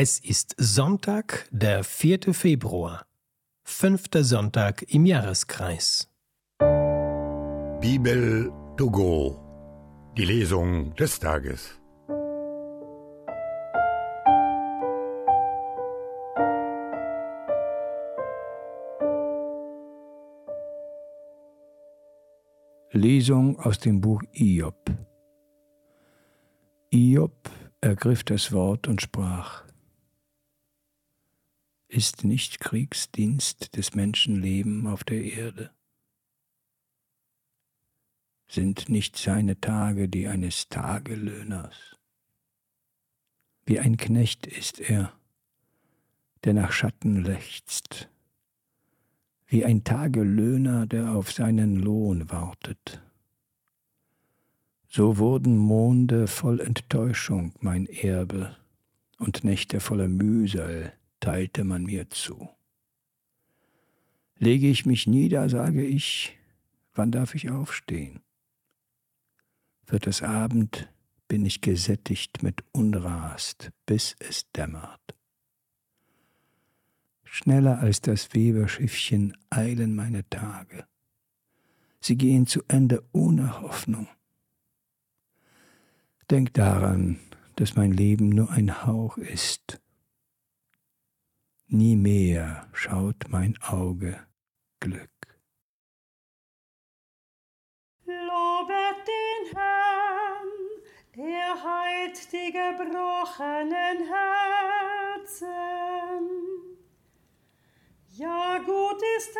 Es ist Sonntag, der 4. Februar, fünfter Sonntag im Jahreskreis. Bibel to go. Die Lesung des Tages. Lesung aus dem Buch Iob. Iob ergriff das Wort und sprach ist nicht Kriegsdienst des Menschenleben auf der Erde? Sind nicht seine Tage die eines Tagelöhners? Wie ein Knecht ist er, der nach Schatten lechzt, wie ein Tagelöhner, der auf seinen Lohn wartet. So wurden Monde voll Enttäuschung mein Erbe und Nächte voller Mühsal teilte man mir zu. Lege ich mich nieder, sage ich, wann darf ich aufstehen? Wird es Abend, bin ich gesättigt mit Unrast, bis es dämmert. Schneller als das Weberschiffchen eilen meine Tage. Sie gehen zu Ende ohne Hoffnung. Denk daran, dass mein Leben nur ein Hauch ist nie mehr schaut mein Auge Glück. Lobet den Herrn, er heilt die gebrochenen Herzen. Ja, gut ist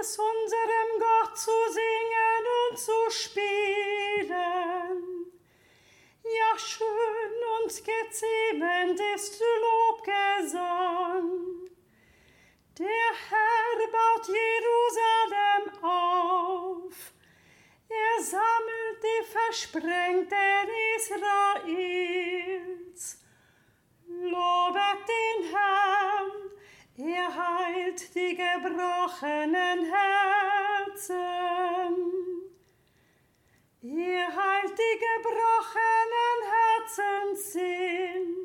es, unserem Gott zu singen und zu spielen. Ja, schön und geziemend ist Jerusalem auf. Er sammelt die Versprengten Israels. Lobet den Herrn, er heilt die gebrochenen Herzen. Er heilt die gebrochenen Herzen sind.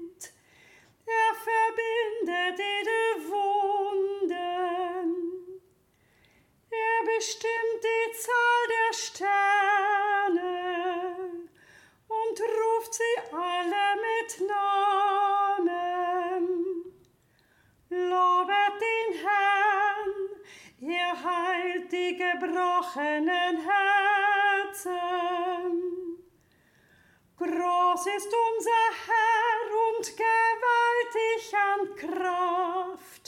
Gebrochenen Herzen. Groß ist unser Herr und gewaltig an Kraft.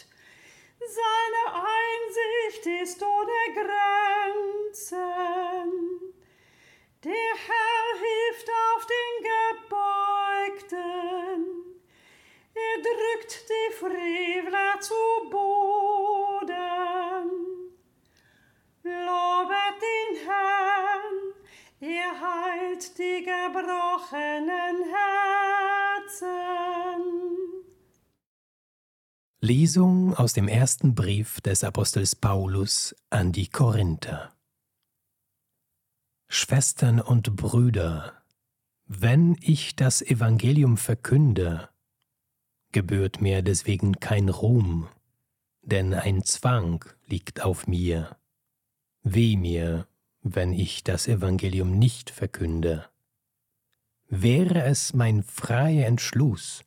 Seine Einsicht ist ohne Grenzen. Gebrochenen Herzen. Lesung aus dem ersten Brief des Apostels Paulus an die Korinther. Schwestern und Brüder, wenn ich das Evangelium verkünde, gebührt mir deswegen kein Ruhm, denn ein Zwang liegt auf mir. Weh mir, wenn ich das Evangelium nicht verkünde. Wäre es mein freier Entschluss,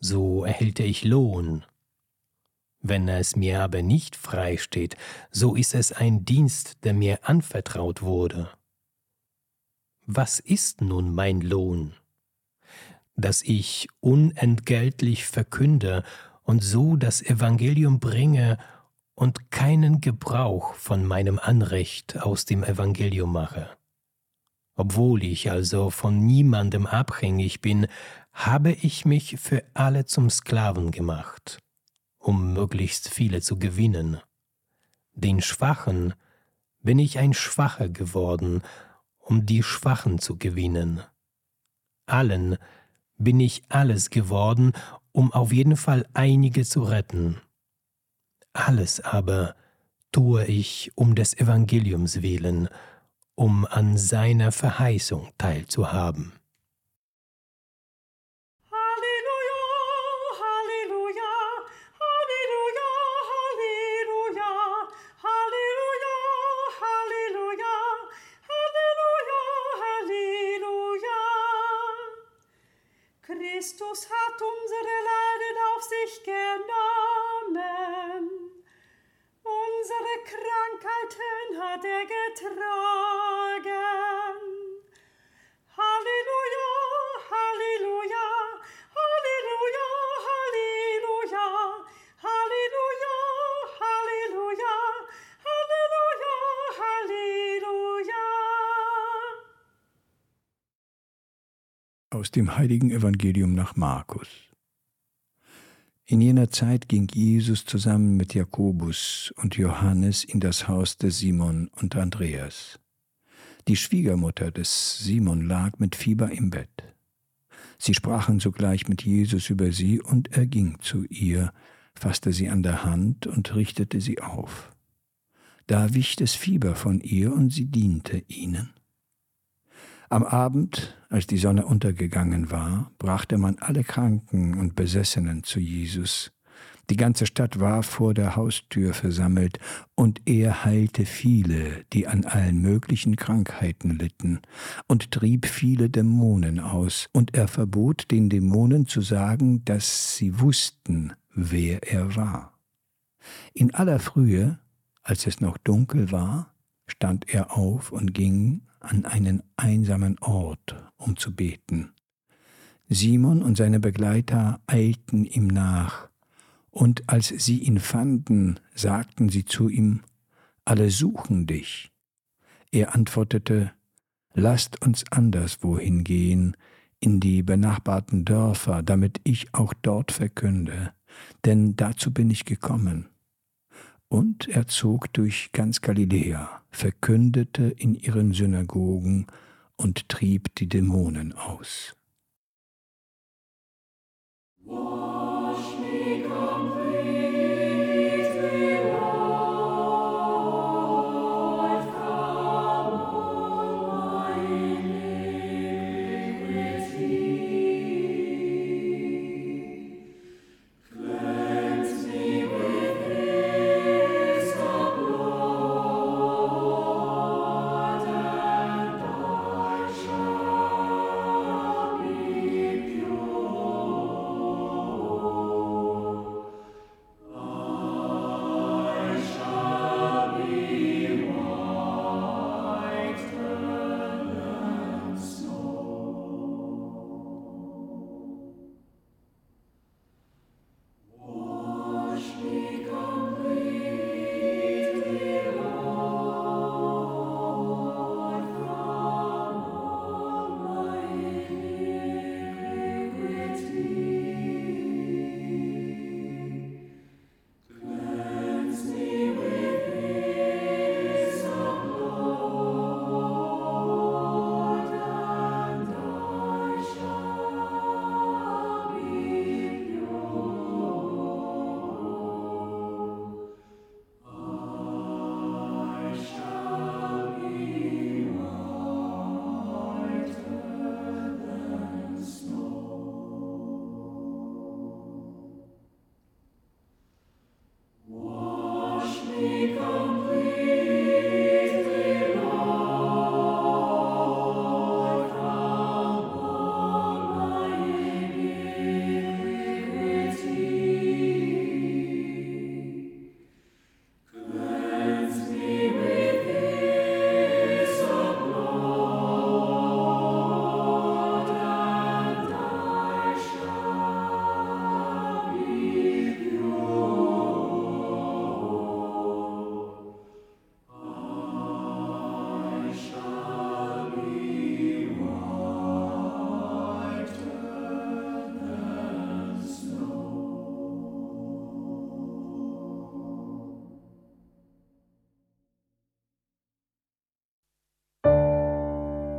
so erhielte ich Lohn. Wenn es mir aber nicht frei steht, so ist es ein Dienst, der mir anvertraut wurde. Was ist nun mein Lohn? Dass ich unentgeltlich verkünde und so das Evangelium bringe und keinen Gebrauch von meinem Anrecht aus dem Evangelium mache. Obwohl ich also von niemandem abhängig bin, habe ich mich für alle zum Sklaven gemacht, um möglichst viele zu gewinnen. Den Schwachen bin ich ein Schwacher geworden, um die Schwachen zu gewinnen. Allen bin ich alles geworden, um auf jeden Fall einige zu retten. Alles aber tue ich um des Evangeliums willen, um an seiner Verheißung teilzuhaben. Christus hat unsere Leiden auf sich genommen, unsere Krankheiten hat er getragen. Aus dem heiligen Evangelium nach Markus. In jener Zeit ging Jesus zusammen mit Jakobus und Johannes in das Haus des Simon und Andreas. Die Schwiegermutter des Simon lag mit Fieber im Bett. Sie sprachen sogleich mit Jesus über sie, und er ging zu ihr, fasste sie an der Hand und richtete sie auf. Da wich das Fieber von ihr, und sie diente ihnen. Am Abend, als die Sonne untergegangen war, brachte man alle Kranken und Besessenen zu Jesus. Die ganze Stadt war vor der Haustür versammelt, und er heilte viele, die an allen möglichen Krankheiten litten, und trieb viele Dämonen aus, und er verbot den Dämonen zu sagen, dass sie wussten, wer er war. In aller Frühe, als es noch dunkel war, stand er auf und ging an einen einsamen Ort, um zu beten. Simon und seine Begleiter eilten ihm nach, und als sie ihn fanden, sagten sie zu ihm, alle suchen dich. Er antwortete, Lasst uns anderswohin gehen, in die benachbarten Dörfer, damit ich auch dort verkünde, denn dazu bin ich gekommen. Und er zog durch ganz Galiläa, verkündete in ihren Synagogen und trieb die Dämonen aus.